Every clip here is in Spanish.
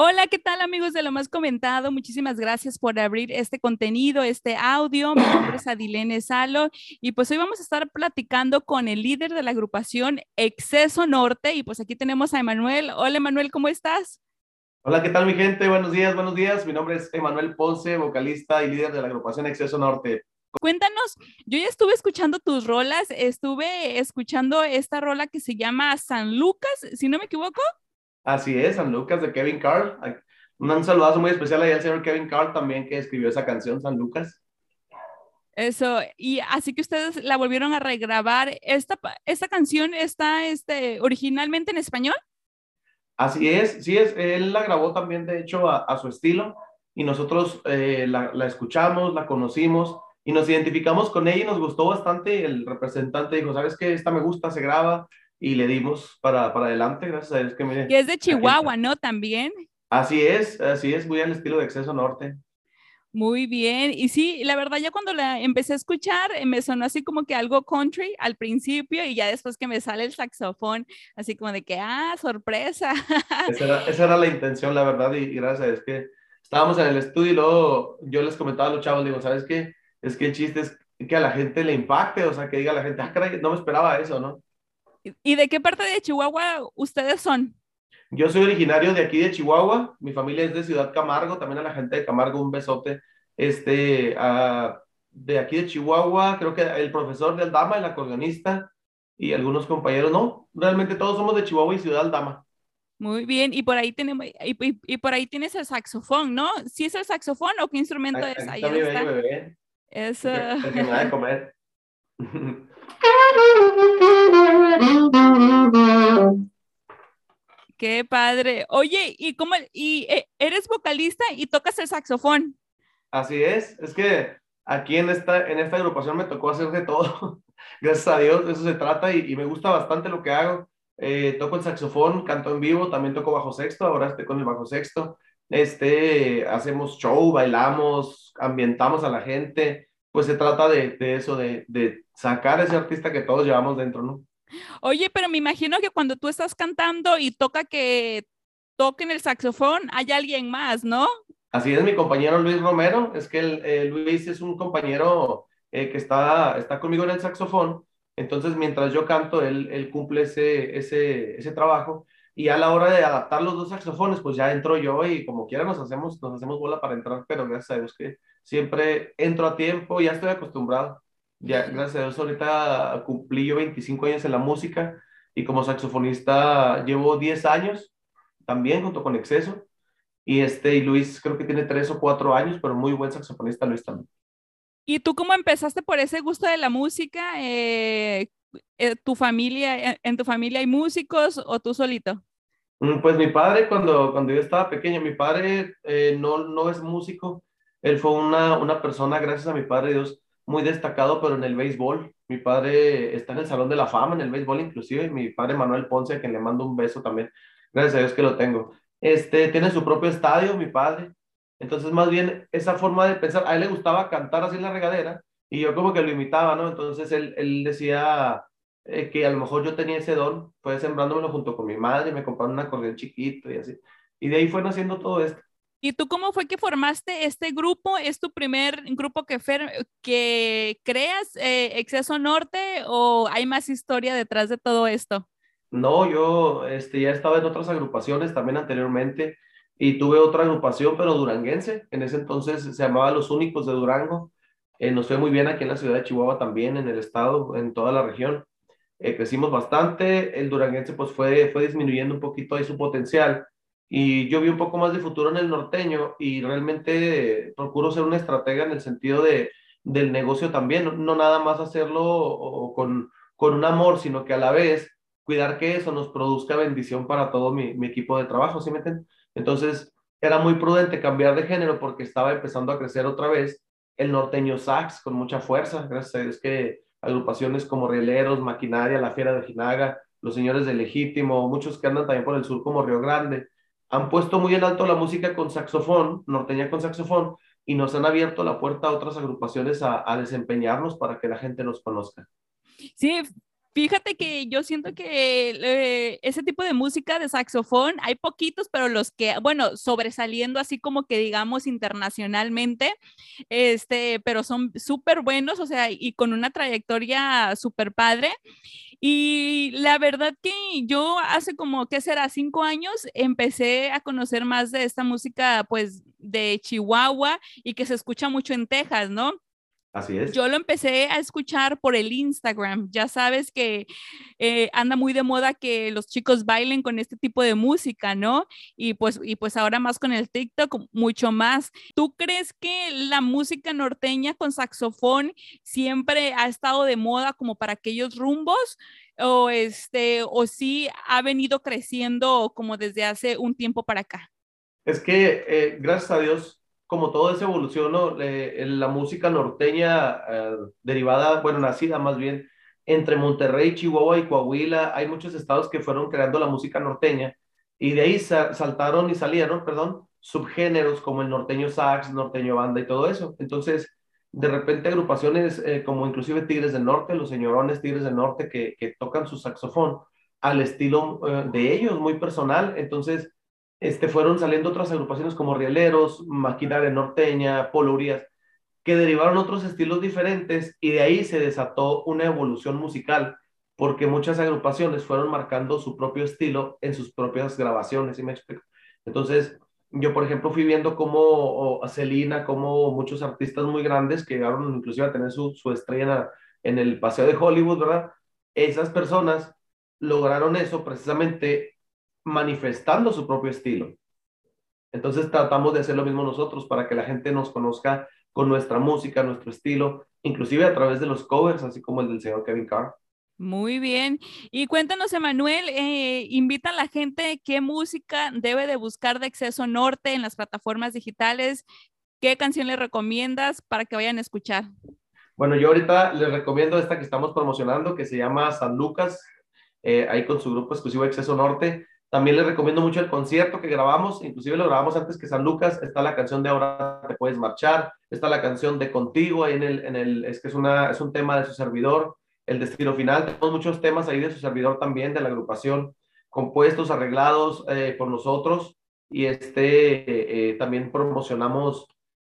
Hola, ¿qué tal amigos de lo más comentado? Muchísimas gracias por abrir este contenido, este audio. Mi nombre es Adilene Salo y pues hoy vamos a estar platicando con el líder de la agrupación Exceso Norte y pues aquí tenemos a Emanuel. Hola Emanuel, ¿cómo estás? Hola, ¿qué tal mi gente? Buenos días, buenos días. Mi nombre es Emanuel Ponce, vocalista y líder de la agrupación Exceso Norte. Cuéntanos, yo ya estuve escuchando tus rolas, estuve escuchando esta rola que se llama San Lucas, si no me equivoco. Así es, San Lucas de Kevin Carl. Un saludazo muy especial ahí al señor Kevin Carl también que escribió esa canción, San Lucas. Eso, y así que ustedes la volvieron a regrabar. ¿Esta, esta canción está este, originalmente en español? Así es, sí es, él la grabó también de hecho a, su estilo y nosotros eh, la, la, escuchamos, la conocimos y nos identificamos con ella y nos gustó bastante. El representante dijo, ¿sabes qué? Esta me gusta, se graba, y le dimos para, para adelante, gracias a Dios que me... Y es de Chihuahua, ¿no? También. Así es, así es, muy al estilo de Exceso Norte. Muy bien, y sí, la verdad ya cuando la empecé a escuchar eh, me sonó así como que algo country al principio y ya después que me sale el saxofón, así como de que, ah, sorpresa. Esa era, esa era la intención, la verdad, y, gracias, es que estábamos en el estudio y luego yo les comentaba a los chavos, digo, ¿sabes qué? Es que el chiste es que a la gente le impacte, o sea, que diga a la gente, ah, caray, no me esperaba eso, ¿no? ¿Y de qué parte de Chihuahua ustedes son? Yo soy originario de aquí de Chihuahua, mi familia es de Ciudad Camargo, también a la gente de Camargo un besote. Este, de aquí de Chihuahua, creo que el profesor de Aldama, el acordeonista y algunos compañeros, no, realmente todos somos de Chihuahua y Ciudad Aldama. Muy bien, y por ahí tenemos, y, por ahí tienes el saxofón, ¿no? ¿Sí es el saxofón o qué instrumento es? Ahí, está mi bebé. Eso. que me de comer. Qué padre. Oye, ¿y cómo y eh, eres vocalista y tocas el saxofón? Así es, es que aquí en esta en esta agrupación me tocó hacer de todo. Gracias a Dios, de eso se trata y, me gusta bastante lo que hago. Eh, toco el saxofón, canto en vivo, también toco bajo sexto, ahora estoy con el bajo sexto. Este, hacemos show, bailamos, ambientamos a la gente, pues se trata de, eso, de, de, sacar ese artista que todos llevamos dentro, ¿no? Oye, pero me imagino que cuando tú estás cantando y toca que toquen el saxofón, hay alguien más, ¿no? Así es, mi compañero Luis Romero, es que el, eh, Luis es un compañero eh, que está, está conmigo en el saxofón, entonces mientras yo canto, él, él cumple ese, ese, ese trabajo y a la hora de adaptar los dos saxofones, pues ya entro yo y como quiera nos hacemos, nos hacemos bola para entrar, pero gracias a Dios que siempre entro a tiempo, ya estoy acostumbrado. Ya, gracias a Dios, ahorita cumplí yo 25 años en la música y como saxofonista llevo 10 años también junto con Exceso. Y este, y Luis creo que tiene 3 o 4 años, pero muy buen saxofonista Luis también. ¿Y tú cómo empezaste por ese gusto de la música? Eh, eh, ¿Tu familia, en tu familia hay músicos o tú solito? Mm, pues mi padre, cuando, cuando yo estaba pequeño, mi padre eh, no, no es músico, él fue una, una persona, gracias a mi padre Dios, muy destacado, pero en el béisbol. Mi padre está en el Salón de la Fama, en el béisbol inclusive, y mi padre Manuel Ponce, a quien le mando un beso también. Gracias a Dios que lo tengo. Este, tiene su propio estadio, mi padre. Entonces, más bien, esa forma de pensar, a él le gustaba cantar así en la regadera, y yo como que lo imitaba, ¿no? Entonces, él, él decía eh, que a lo mejor yo tenía ese don, fue sembrándomelo junto con mi madre, me compraron un acordeón chiquito y así. Y de ahí fue naciendo todo esto. ¿Y tú cómo fue que formaste este grupo? ¿Es tu primer grupo que, que creas, eh, Exceso Norte, o hay más historia detrás de todo esto? No, yo este, ya estaba en otras agrupaciones también anteriormente y tuve otra agrupación, pero duranguense. En ese entonces se llamaba Los Únicos de Durango. Eh, nos fue muy bien aquí en la ciudad de Chihuahua también, en el estado, en toda la región. Eh, crecimos bastante. El duranguense pues fue, fue disminuyendo un poquito ahí su potencial y yo vi un poco más de futuro en el norteño y realmente procuro ser una estratega en el sentido de, del negocio también, no, nada más hacerlo con, con un amor, sino que a la vez cuidar que eso nos produzca bendición para todo mi, mi equipo de trabajo, ¿sí me entienden? Entonces, era muy prudente cambiar de género porque estaba empezando a crecer otra vez el norteño sax con mucha fuerza, gracias a Dios que agrupaciones como Rieleros, Maquinaria, La Fiera de Jinaga, Los Señores del Legítimo, muchos que andan también por el sur como Río Grande, han puesto muy en alto la música con saxofón, norteña con saxofón, y nos han abierto la puerta a otras agrupaciones a, desempeñarnos para que la gente nos conozca. Sí, Fíjate que yo siento que eh, ese tipo de música de saxofón hay poquitos, pero los que, bueno, sobresaliendo así como que digamos internacionalmente, este, pero son súper buenos, o sea, y con una trayectoria súper padre. Y la verdad que yo hace como, ¿qué será? Cinco años empecé a conocer más de esta música, pues, de Chihuahua y que se escucha mucho en Texas, ¿no? Así es. Yo lo empecé a escuchar por el Instagram. Ya sabes que eh, anda muy de moda que los chicos bailen con este tipo de música, ¿no? Y pues, y pues ahora más con el TikTok, mucho más. ¿Tú crees que la música norteña con saxofón siempre ha estado de moda como para aquellos rumbos? O, este, o sí ha venido creciendo como desde hace un tiempo para acá? Es que, eh, gracias a Dios, como todo esa evolución, la música norteña eh, derivada, bueno, nacida más bien entre Monterrey, Chihuahua y Coahuila, hay muchos estados que fueron creando la música norteña y de ahí saltaron y salieron, perdón, subgéneros como el norteño sax, norteño banda y todo eso. Entonces, de repente agrupaciones eh, como inclusive Tigres del Norte, los señorones Tigres del Norte que, que tocan su saxofón al estilo eh, de ellos, muy personal. Entonces, este, fueron saliendo otras agrupaciones como Rieleros, Maquinaria Norteña, Polurías, que derivaron otros estilos diferentes y de ahí se desató una evolución musical, porque muchas agrupaciones fueron marcando su propio estilo en sus propias grabaciones, ¿sí me explico? Entonces, yo, por ejemplo, fui viendo cómo Celina, como muchos artistas muy grandes que llegaron inclusive a tener su, su estrella en el Paseo de Hollywood, ¿verdad? Esas personas lograron eso precisamente manifestando su propio estilo. Entonces tratamos de hacer lo mismo nosotros para que la gente nos conozca con nuestra música, nuestro estilo, inclusive a través de los covers, así como el del señor Kevin Carr. Muy bien. Y cuéntanos, Emanuel, eh, invita a la gente qué música debe de buscar de Exceso Norte en las plataformas digitales. ¿Qué canción le recomiendas para que vayan a escuchar? Bueno, yo ahorita les recomiendo esta que estamos promocionando, que se llama San Lucas, eh, ahí con su grupo exclusivo Exceso Norte. También les recomiendo mucho el concierto que grabamos, inclusive lo grabamos antes que San Lucas. Está la canción de Ahora te puedes marchar, está la canción de Contigo, ahí en el, en el, es que es, una, es un tema de su servidor, el destino final. Tenemos muchos temas ahí de su servidor también, de la agrupación, compuestos, arreglados eh, por nosotros. Y este, eh, también promocionamos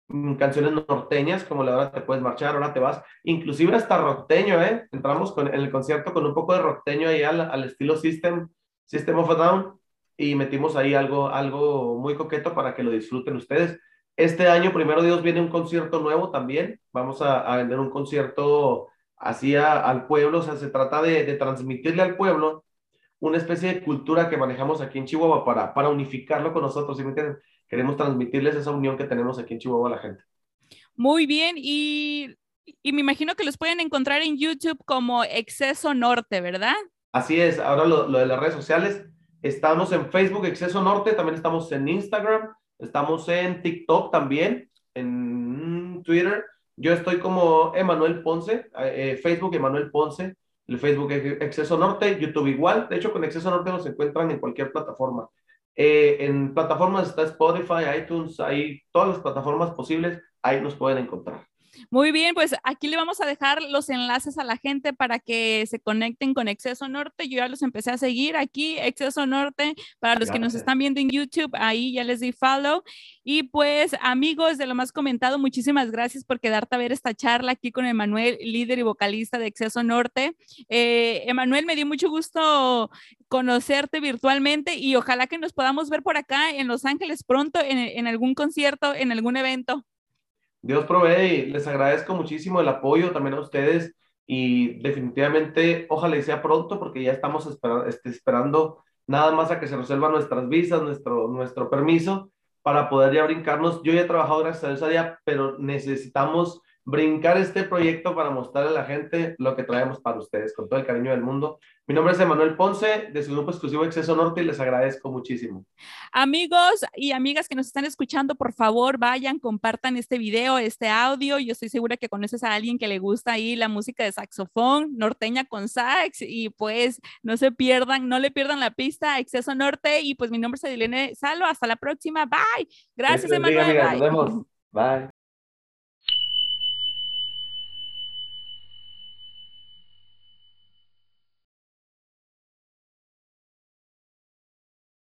mm, canciones norteñas, como la Ahora te puedes marchar, Ahora te vas. Inclusive hasta rockteño, ¿eh? Entramos con, en el concierto con un poco de rockteño ahí al, al estilo System System of a Down y metimos ahí algo, algo muy coqueto para que lo disfruten ustedes. Este año, primero Dios, viene un concierto nuevo también. Vamos a, vender un concierto así al pueblo. O sea, se trata de, transmitirle al pueblo una especie de cultura que manejamos aquí en Chihuahua para, para unificarlo con nosotros. ¿sí me Queremos transmitirles esa unión que tenemos aquí en Chihuahua a la gente. Muy bien. Y, y me imagino que los pueden encontrar en YouTube como Exceso Norte, ¿verdad? Así es, ahora lo, de las redes sociales, estamos en Facebook Exceso Norte, también estamos en Instagram, estamos en TikTok también, en Twitter. Yo estoy como Emanuel Ponce, eh, eh, Facebook Emanuel Ponce, el Facebook Exceso Norte, YouTube igual. De hecho, con Exceso Norte nos encuentran en cualquier plataforma. Eh, en plataformas está Spotify, iTunes, hay todas las plataformas posibles, ahí nos pueden encontrar. Muy bien, pues aquí le vamos a dejar los enlaces a la gente para que se conecten con Exceso Norte. Yo ya los empecé a seguir aquí, Exceso Norte, para los que nos están viendo en YouTube, ahí ya les di follow. Y pues amigos de lo más comentado, muchísimas gracias por quedarte a ver esta charla aquí con Emanuel, líder y vocalista de Exceso Norte. Eh, Emanuel, me dio mucho gusto conocerte virtualmente y ojalá que nos podamos ver por acá en Los Ángeles pronto en algún concierto, en algún evento. Dios provee y les agradezco muchísimo el apoyo también a ustedes y definitivamente ojalá sea pronto porque ya estamos este, esperando nada más a que se resuelvan nuestras visas, nuestro, nuestro permiso para poder ya brincarnos. Yo ya he trabajado gracias a esa día, pero necesitamos brincar este proyecto para mostrarle a la gente lo que traemos para ustedes, con todo el cariño del mundo. Mi nombre es Emanuel Ponce, de su grupo exclusivo Exceso Norte, y les agradezco muchísimo. Amigos y amigas que nos están escuchando, por favor, vayan, compartan este video, este audio. Yo estoy segura que conoces a alguien que le gusta ahí la música de saxofón, norteña con sax, y pues no se pierdan, no le pierdan la pista, Exceso Norte, y pues mi nombre es Adilene Salo, hasta la próxima, bye. Gracias, Emanuel. Nos vemos. Bye.